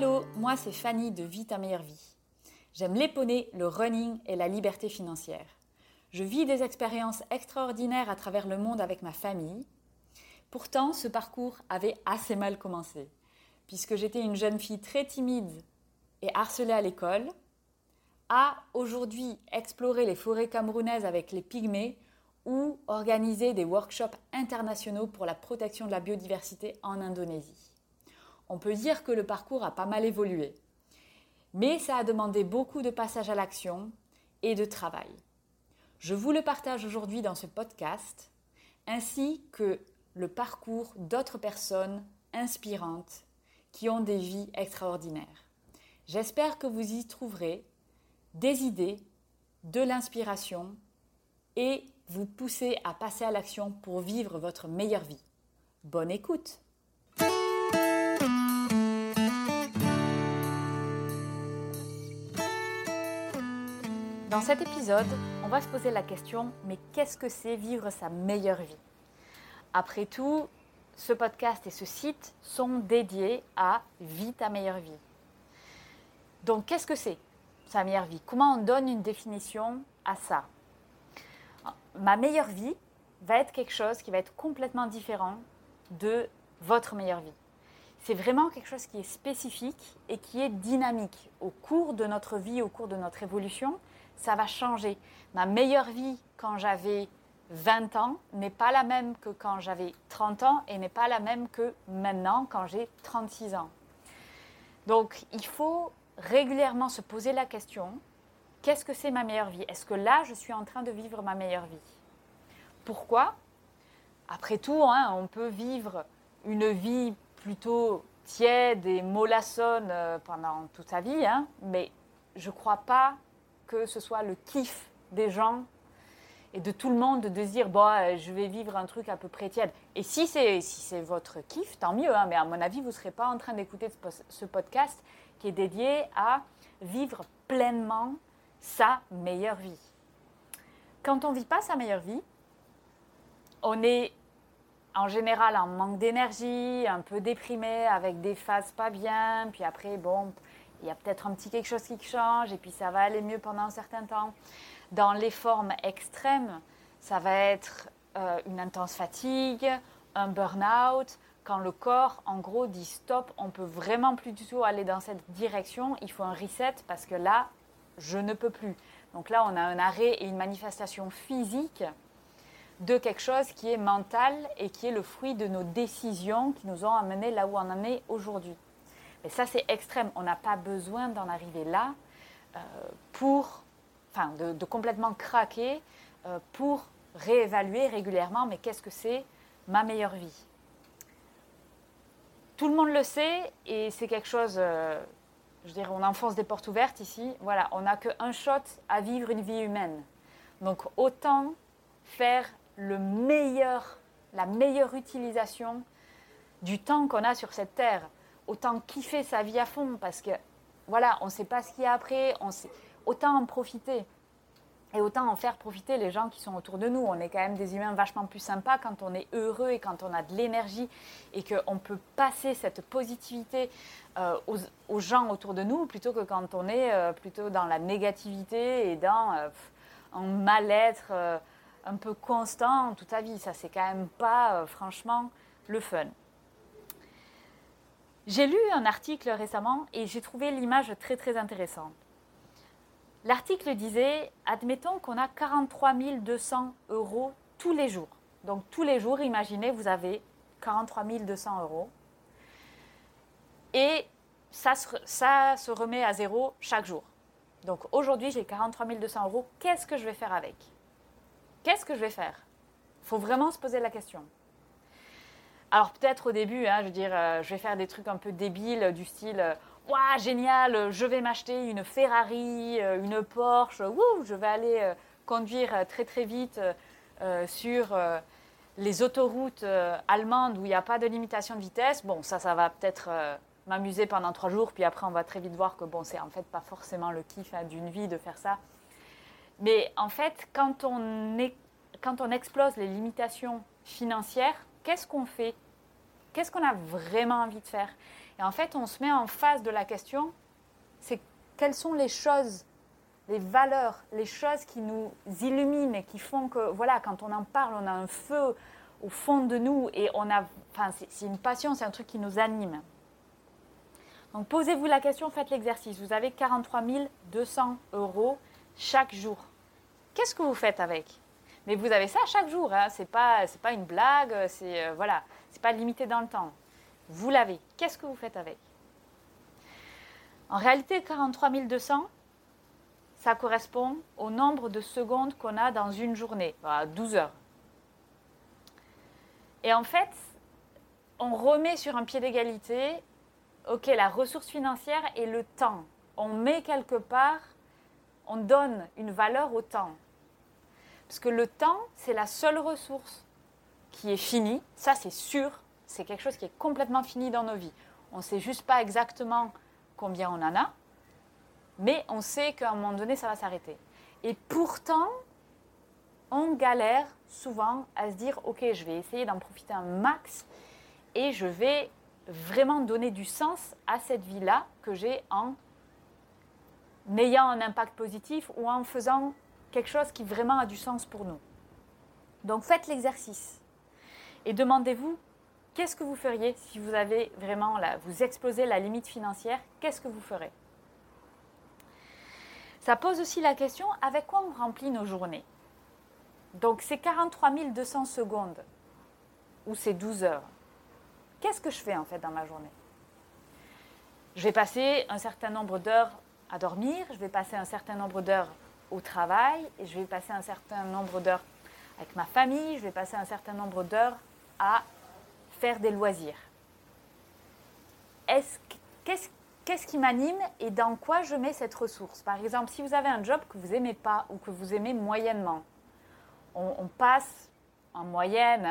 Hello, moi c'est Fanny de Vie ta meilleure vie. J'aime les le running et la liberté financière. Je vis des expériences extraordinaires à travers le monde avec ma famille. Pourtant, ce parcours avait assez mal commencé, puisque j'étais une jeune fille très timide et harcelée à l'école, à aujourd'hui explorer les forêts camerounaises avec les pygmées ou organiser des workshops internationaux pour la protection de la biodiversité en Indonésie on peut dire que le parcours a pas mal évolué. Mais ça a demandé beaucoup de passage à l'action et de travail. Je vous le partage aujourd'hui dans ce podcast, ainsi que le parcours d'autres personnes inspirantes qui ont des vies extraordinaires. J'espère que vous y trouverez des idées, de l'inspiration et vous pousser à passer à l'action pour vivre votre meilleure vie. Bonne écoute Dans cet épisode, on va se poser la question, mais qu'est-ce que c'est vivre sa meilleure vie? Après tout, ce podcast et ce site sont dédiés à Vie ta meilleure vie. Donc qu'est-ce que c'est sa meilleure vie? Comment on donne une définition à ça? Ma meilleure vie va être quelque chose qui va être complètement différent de votre meilleure vie. C'est vraiment quelque chose qui est spécifique et qui est dynamique. Au cours de notre vie, au cours de notre évolution, ça va changer. Ma meilleure vie quand j'avais 20 ans n'est pas la même que quand j'avais 30 ans et n'est pas la même que maintenant quand j'ai 36 ans. Donc il faut régulièrement se poser la question, qu'est-ce que c'est ma meilleure vie? Est-ce que là, je suis en train de vivre ma meilleure vie? Pourquoi? Après tout, hein, on peut vivre une vie plutôt tiède et mollassonne euh, pendant toute sa vie, hein, mais je ne crois pas que ce soit le kiff des gens et de tout le monde de se dire euh, je vais vivre un truc à peu près tiède. Et si c'est si c'est votre kiff, tant mieux. Hein, mais à mon avis, vous ne serez pas en train d'écouter ce podcast qui est dédié à vivre pleinement sa meilleure vie. Quand on ne vit pas sa meilleure vie, on est en général en manque d'énergie, un peu déprimé, avec des phases pas bien, puis après, bon, il y a peut-être un petit quelque chose qui change et puis ça va aller mieux pendant un certain temps. Dans les formes extrêmes, ça va être euh, une intense fatigue, un burn-out. Quand le corps, en gros, dit stop, on peut vraiment plus du tout aller dans cette direction. Il faut un reset parce que là, je ne peux plus. Donc là, on a un arrêt et une manifestation physique de quelque chose qui est mental et qui est le fruit de nos décisions qui nous ont amenés là où on en est aujourd'hui. Et ça, c'est extrême. On n'a pas besoin d'en arriver là euh, pour, enfin, de, complètement craquer euh, pour réévaluer régulièrement, mais qu'est-ce que c'est ma meilleure vie? Tout le monde le sait et c'est quelque chose, euh, je dirais, on enfonce des portes ouvertes ici. Voilà, on n'a qu'un shot à vivre une vie humaine. Donc autant faire le meilleur, la meilleure utilisation du temps qu'on a sur cette terre autant kiffer sa vie à fond parce que voilà, on ne sait pas ce qu'il y a après, on sait, autant en profiter. Et autant en faire profiter les gens qui sont autour de nous. On est quand même des humains vachement plus sympas quand on est heureux et quand on a de l'énergie et qu'on peut passer cette positivité euh, aux, gens autour de nous plutôt que quand on est euh, plutôt dans la négativité et dans euh, un mal-être un peu constant toute sa vie. Ça, c'est quand même pas franchement le fun. J'ai lu un article récemment et j'ai trouvé l'image très très intéressante. L'article disait, admettons qu'on a 43 200 euros tous les jours. Donc tous les jours, imaginez, vous avez 43 200 euros. Et ça se, remet à zéro chaque jour. Donc aujourd'hui, j'ai 43 200 euros. Qu'est-ce que je vais faire avec? Qu'est-ce que je vais faire? Il faut vraiment se poser la question. Alors peut-être au début, hein, euh, je vais faire des trucs un peu débiles du style, euh, Waouh, génial, je vais m'acheter une Ferrari, euh, une Porsche, je vais aller conduire très très vite sur les autoroutes allemandes où il n'y a pas de limitation de vitesse. Bon, ça, ça va peut-être m'amuser pendant trois jours, puis après on va très vite voir que bon, c'est en fait pas forcément le kiff hein, d'une vie de faire ça. Mais en fait, on, quand on explose les limitations financières, qu'est-ce qu'on fait? Qu'est-ce qu'on a vraiment envie de faire? Et en fait, on se met en face de la question, c'est quelles sont les choses, les valeurs, les choses qui nous illuminent et qui font que, voilà, quand on en parle, on a un feu au fond de nous et on a, enfin, c'est une passion, c'est un truc qui nous anime. Donc posez-vous la question, faites l'exercice. Vous avez 43 200 euros chaque jour. Qu'est-ce que vous faites avec? Mais vous avez ça chaque jour, hein. ce n'est pas, une blague, c'est euh, voilà, c'est pas limité dans le temps. Vous l'avez. Qu'est-ce que vous faites avec? En réalité, 43 200, ça correspond au nombre de secondes qu'on a dans une journée, 12 heures. Et en fait, on remet sur un pied d'égalité ok, la ressource financière et le temps. On met quelque part, on donne une valeur au temps. Parce que le temps, c'est la seule ressource qui est finie. Ça, c'est sûr. C'est quelque chose qui est complètement fini dans nos vies. On ne sait juste pas exactement combien on en a, mais on sait qu'à un moment donné, ça va s'arrêter. Et pourtant, on galère souvent à se dire, OK, je vais essayer d'en profiter un max et je vais vraiment donner du sens à cette vie-là que j'ai en ayant un impact positif ou en faisant quelque chose qui vraiment a du sens pour nous. Donc faites l'exercice et demandez-vous qu'est-ce que vous feriez si vous avez vraiment là, vous explosez la limite financière, qu'est-ce que vous ferez? Ça pose aussi la question avec quoi on remplit nos journées? Donc ces 43 200 secondes ou ces 12 heures, qu'est-ce que je fais en fait dans ma journée? Je vais passer un certain nombre d'heures à dormir, je vais passer un certain nombre d'heures au travail, et je vais passer un certain nombre d'heures avec ma famille, je vais passer un certain nombre d'heures à faire des loisirs. Qu'est-ce qui m'anime et dans quoi je mets cette ressource? Par exemple, si vous avez un job que vous n'aimez pas ou que vous aimez moyennement, on, passe en moyenne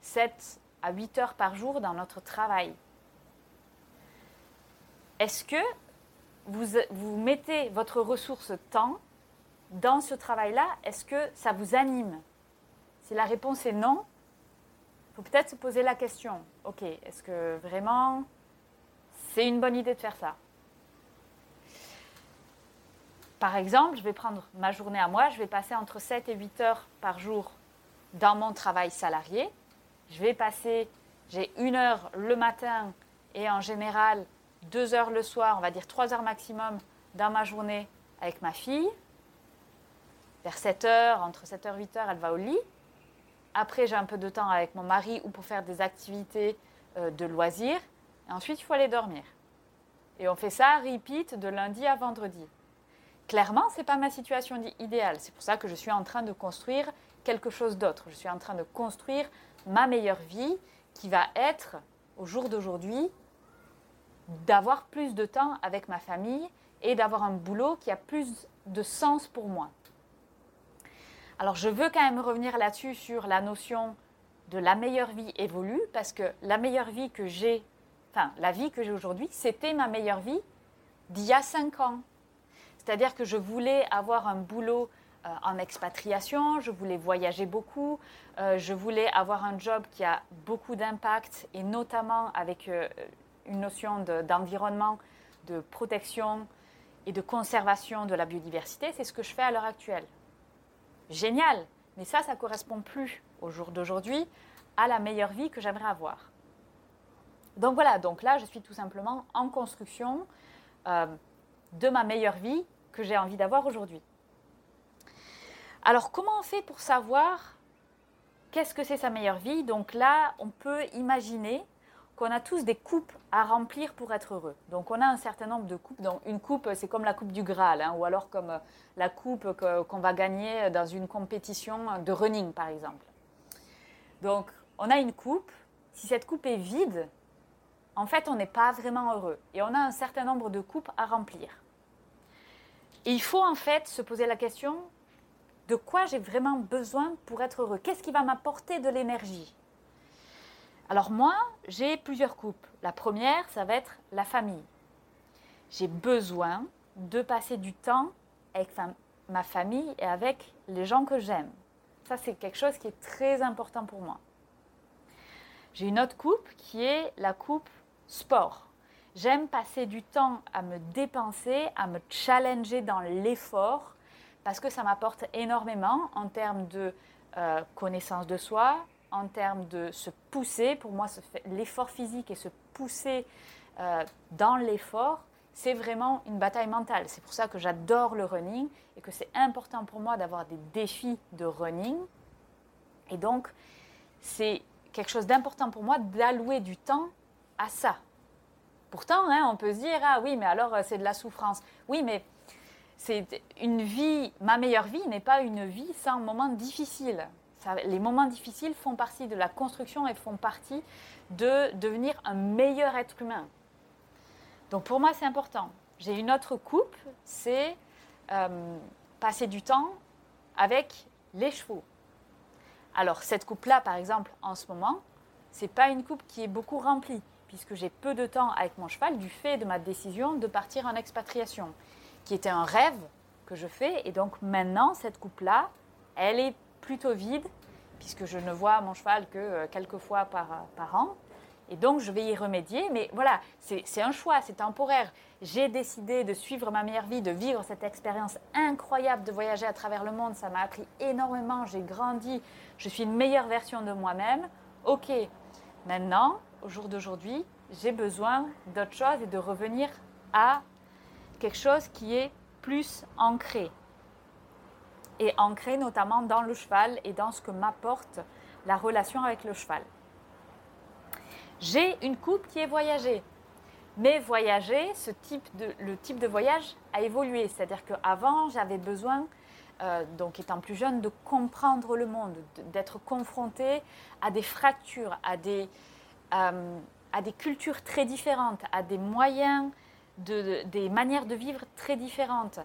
7 hein, euh, à 8 heures par jour dans notre travail. Est-ce que vous, vous mettez votre ressource temps dans ce travail-là Est-ce que ça vous anime Si la réponse est non, il faut peut-être se poser la question, ok, est-ce que vraiment c'est une bonne idée de faire ça Par exemple, je vais prendre ma journée à moi, je vais passer entre 7 et 8 heures par jour dans mon travail salarié je vais passer, j'ai une heure le matin et en général deux heures le soir, on va dire trois heures maximum dans ma journée avec ma fille. Vers 7 heures, entre 7 h et 8 heures, elle va au lit. Après, j'ai un peu de temps avec mon mari ou pour faire des activités euh, de loisirs. Et ensuite, il faut aller dormir. Et on fait ça, repeat, de lundi à vendredi. Clairement, ce n'est pas ma situation idéale. C'est pour ça que je suis en train de construire quelque chose d'autre. Je suis en train de construire ma meilleure vie qui va être, au jour d'aujourd'hui, d'avoir plus de temps avec ma famille et d'avoir un boulot qui a plus de sens pour moi. Alors je veux quand même revenir là-dessus sur la notion de la meilleure vie évolue parce que la meilleure vie que j'ai, enfin la vie que j'ai aujourd'hui, c'était ma meilleure vie d'il y a cinq ans. C'est-à-dire que je voulais avoir un boulot en expatriation, je voulais voyager beaucoup, je voulais avoir un job qui a beaucoup d'impact et notamment avec une notion d'environnement, de, protection et de conservation de la biodiversité. C'est ce que je fais à l'heure actuelle. Génial, mais ça, ça ne correspond plus au jour d'aujourd'hui à la meilleure vie que j'aimerais avoir. Donc voilà, donc là, je suis tout simplement en construction euh, de ma meilleure vie que j'ai envie d'avoir aujourd'hui. Alors, comment on fait pour savoir qu'est-ce que c'est sa meilleure vie? Donc là, on peut imaginer qu'on a tous des coupes à remplir pour être heureux. Donc on a un certain nombre de coupes. Donc une coupe, c'est comme la coupe du Graal, hein, ou alors comme euh, la coupe qu'on va gagner dans une compétition de running, par exemple. Donc on a une coupe. Si cette coupe est vide, en fait, on n'est pas vraiment heureux. Et on a un certain nombre de coupes à remplir. Et il faut en fait se poser la question de quoi j'ai vraiment besoin pour être heureux? Qu'est-ce qui va m'apporter de l'énergie? Alors moi, j'ai plusieurs coupes. La première, ça va être la famille. J'ai besoin de passer du temps avec ma famille et avec les gens que j'aime. Ça, c'est quelque chose qui est très important pour moi. J'ai une autre coupe qui est la coupe sport. J'aime passer du temps à me dépenser, à me challenger dans l'effort, parce que ça m'apporte énormément en termes de euh, connaissance de soi, en termes de se pousser. Pour moi, l'effort physique et se pousser euh, dans l'effort, c'est vraiment une bataille mentale. C'est pour ça que j'adore le running et que c'est important pour moi d'avoir des défis de running. Et donc, c'est quelque chose d'important pour moi d'allouer du temps à ça. Pourtant, hein, on peut se dire, ah oui, mais alors euh, c'est de la souffrance. Oui, mais c'est une vie, ma meilleure vie n'est pas une vie sans moments difficiles. Les moments difficiles font partie de la construction et font partie de devenir un meilleur être humain. Donc pour moi, c'est important. J'ai une autre coupe, c'est euh, passer du temps avec les chevaux. Alors cette coupe-là, par exemple, en ce moment, c'est pas une coupe qui est beaucoup remplie puisque j'ai peu de temps avec mon cheval du fait de ma décision de partir en expatriation, qui était un rêve que je fais. Et donc maintenant, cette coupe-là, elle est plutôt vide, puisque je ne vois mon cheval que euh, quelques fois par, par an. Et donc, je vais y remédier. Mais voilà, c'est un choix, c'est temporaire. J'ai décidé de suivre ma meilleure vie, de vivre cette expérience incroyable de voyager à travers le monde. Ça m'a appris énormément. J'ai grandi. Je suis une meilleure version de moi-même. Ok, maintenant, au jour d'aujourd'hui, j'ai besoin d'autre chose et de revenir à quelque chose qui est plus ancré. Et ancré notamment dans le cheval et dans ce que m'apporte la relation avec le cheval. J'ai une coupe qui est voyagée. Mais voyager, le type de voyage a évolué. C'est-à-dire qu'avant, j'avais besoin, euh, donc étant plus jeune, de comprendre le monde, d'être confronté à des fractures, à des, euh, à des cultures très différentes, à des moyens, de, des manières de vivre très différentes.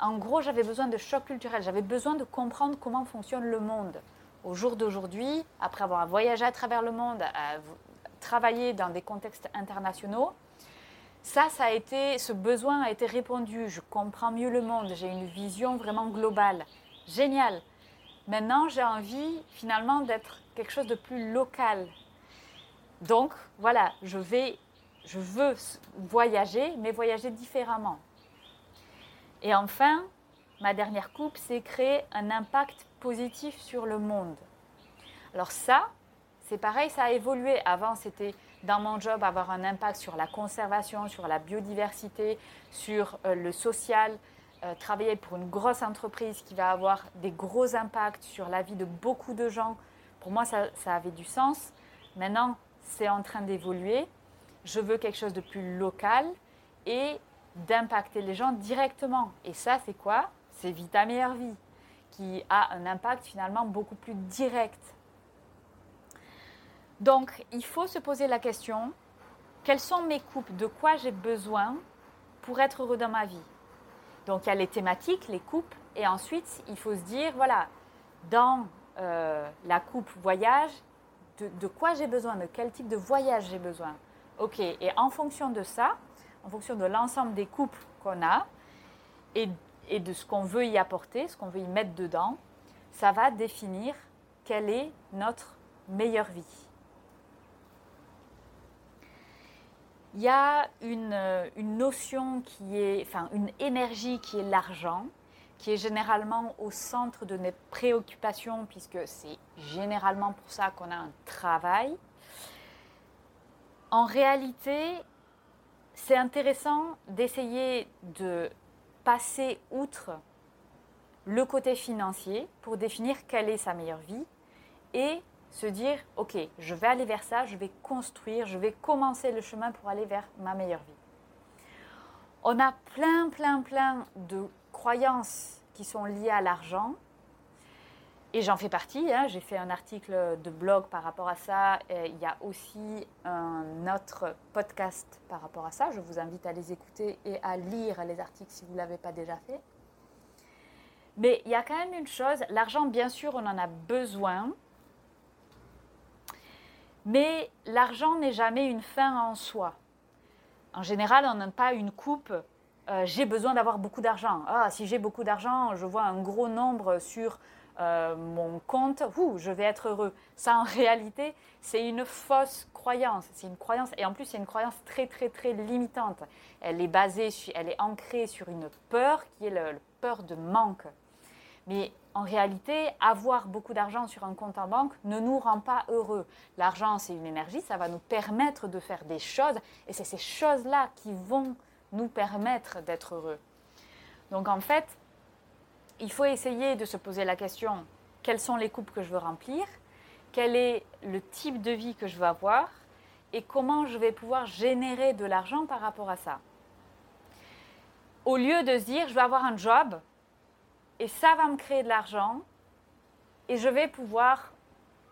En gros, j'avais besoin de choc culturel, j'avais besoin de comprendre comment fonctionne le monde. Au jour d'aujourd'hui, après avoir voyagé à travers le monde, à, travaillé dans des contextes internationaux, ça, ça a été, ce besoin a été répondu. Je comprends mieux le monde, j'ai une vision vraiment globale. Génial. Maintenant, j'ai envie finalement d'être quelque chose de plus local, donc voilà, je vais, je veux voyager, mais voyager différemment. Et enfin, ma dernière coupe, c'est créer un impact positif sur le monde. Alors ça, c'est pareil, ça a évolué. Avant, c'était dans mon job avoir un impact sur la conservation, sur la biodiversité, sur euh, le social, euh, travailler pour une grosse entreprise qui va avoir des gros impacts sur la vie de beaucoup de gens. Pour moi, ça avait du sens. Maintenant, c'est en train d'évoluer. Je veux quelque chose de plus local et d'impacter les gens directement. Et ça, c'est quoi? C'est Vita Meilleure Vie, qui a un impact finalement beaucoup plus direct. Donc, il faut se poser la question, quelles sont mes coupes? De quoi j'ai besoin pour être heureux dans ma vie? Donc, il y a les thématiques, les coupes, et ensuite, il faut se dire, voilà, dans euh, la coupe voyage, de, quoi j'ai besoin, de quel type de voyage j'ai besoin? Ok, et en fonction de ça, en fonction de l'ensemble des couples qu'on a, et, de ce qu'on veut y apporter, ce qu'on veut y mettre dedans, ça va définir quelle est notre meilleure vie. Il y a une, une, notion qui est, enfin une énergie qui est l'argent, qui est généralement au centre de nos préoccupations, puisque c'est généralement pour ça qu'on a un travail. En réalité, c'est intéressant d'essayer de passer outre le côté financier pour définir quelle est sa meilleure vie et se dire, OK, je vais aller vers ça, je vais construire, je vais commencer le chemin pour aller vers ma meilleure vie. On a plein, plein, plein de croyances qui sont liées à l'argent. Et j'en fais partie, hein. j'ai fait un article de blog par rapport à ça. Il y a aussi un autre podcast par rapport à ça. Je vous invite à les écouter et à lire les articles si vous ne l'avez pas déjà fait. Mais il y a quand même une chose, l'argent, bien sûr, on en a besoin. Mais l'argent n'est jamais une fin en soi. En général, on n'a pas une coupe. Euh, j'ai besoin d'avoir beaucoup d'argent. Ah, si j'ai beaucoup d'argent, je vois un gros nombre sur euh, mon compte, ouh, je vais être heureux. Ça, en réalité, c'est une fausse croyance. C'est une croyance, et en plus, c'est une croyance très, très, très limitante. Elle est basée, elle est ancrée sur une peur qui est la peur de manque. Mais en réalité, avoir beaucoup d'argent sur un compte en banque ne nous rend pas heureux. L'argent, c'est une énergie, ça va nous permettre de faire des choses, et c'est ces choses-là qui vont nous permettre d'être heureux. Donc en fait, il faut essayer de se poser la question, quelles sont les coupes que je veux remplir, quel est le type de vie que je veux avoir, et comment je vais pouvoir générer de l'argent par rapport à ça. Au lieu de se dire, je vais avoir un job, et ça va me créer de l'argent et je vais pouvoir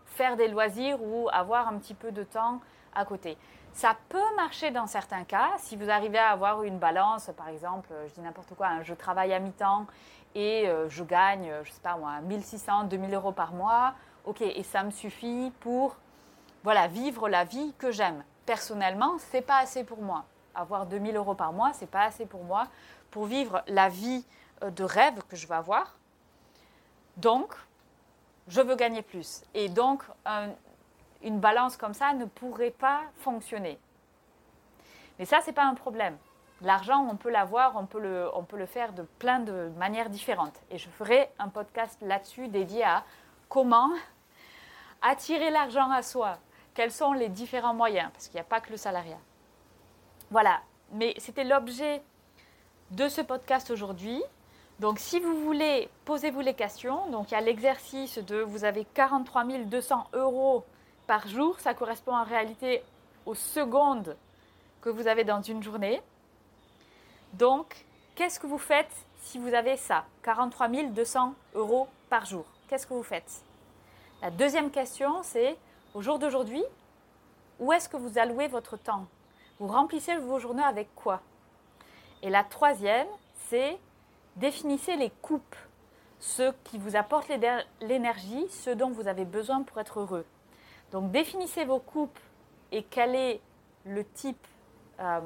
faire des loisirs ou avoir un petit peu de temps à côté. Ça peut marcher dans certains cas si vous arrivez à avoir une balance, par exemple, je dis n'importe quoi, hein, je travaille à mi-temps et euh, je gagne, je sais pas moi, 1600, 2000 euros par mois, ok, et ça me suffit pour voilà, vivre la vie que j'aime. Personnellement, c'est pas assez pour moi. Avoir 2000 euros par mois, c'est pas assez pour moi pour vivre la vie euh, de rêve que je veux avoir. Donc, je veux gagner plus. Et donc, une balance comme ça ne pourrait pas fonctionner. Mais ça, ce n'est pas un problème. L'argent, on peut l'avoir, on, peut le, on peut le faire de plein de manières différentes. Et je ferai un podcast là-dessus dédié à comment attirer l'argent à soi. Quels sont les différents moyens? Parce qu'il n'y a pas que le salariat. Voilà. Mais c'était l'objet de ce podcast aujourd'hui. Donc si vous voulez, posez-vous les questions. Donc il y a l'exercice de vous avez 43 200 euros par jour. Ça correspond en réalité aux secondes que vous avez dans une journée. Donc qu'est-ce que vous faites si vous avez ça 43 200 euros par jour? Qu'est-ce que vous faites? La deuxième question, c'est au jour d'aujourd'hui, où est-ce que vous allouez votre temps? Vous remplissez vos journées avec quoi? Et la troisième, c'est Définissez les coupes, ceux qui vous apportent l'énergie, ceux dont vous avez besoin pour être heureux. Donc définissez vos coupes et quel est le type, euh,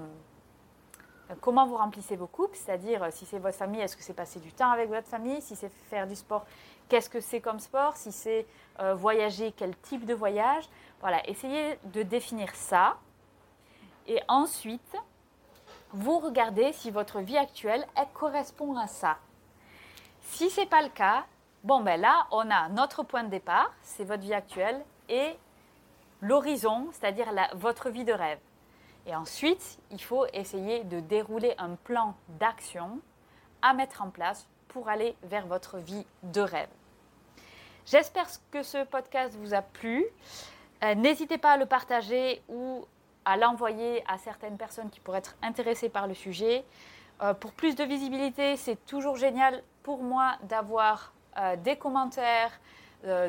comment vous remplissez vos coupes, c'est-à-dire si c'est votre famille, est-ce que c'est passer du temps avec votre famille, si c'est faire du sport, qu'est-ce que c'est comme sport, si c'est euh, voyager, quel type de voyage? Voilà, essayez de définir ça. Et ensuite, vous regardez si votre vie actuelle elle correspond à ça. Si ce n'est pas le cas, bon ben là, on a notre point de départ, c'est votre vie actuelle, et l'horizon, c'est-à-dire votre vie de rêve. Et ensuite, il faut essayer de dérouler un plan d'action à mettre en place pour aller vers votre vie de rêve. J'espère que ce podcast vous a plu. Euh, n'hésitez pas à le partager ou à l'envoyer à certaines personnes qui pourraient être intéressées par le sujet. Euh, pour plus de visibilité, c'est toujours génial pour moi d'avoir euh, des commentaires,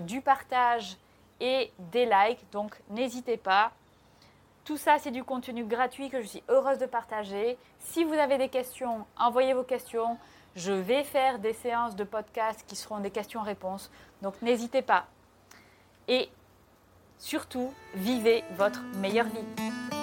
du partage et des likes. Donc n'hésitez pas. Tout ça, c'est du contenu gratuit que je suis heureuse de partager. Si vous avez des questions, envoyez vos questions. Je vais faire des séances de podcast qui seront des questions-réponses. Donc n'hésitez pas. Et surtout, vivez votre meilleure vie.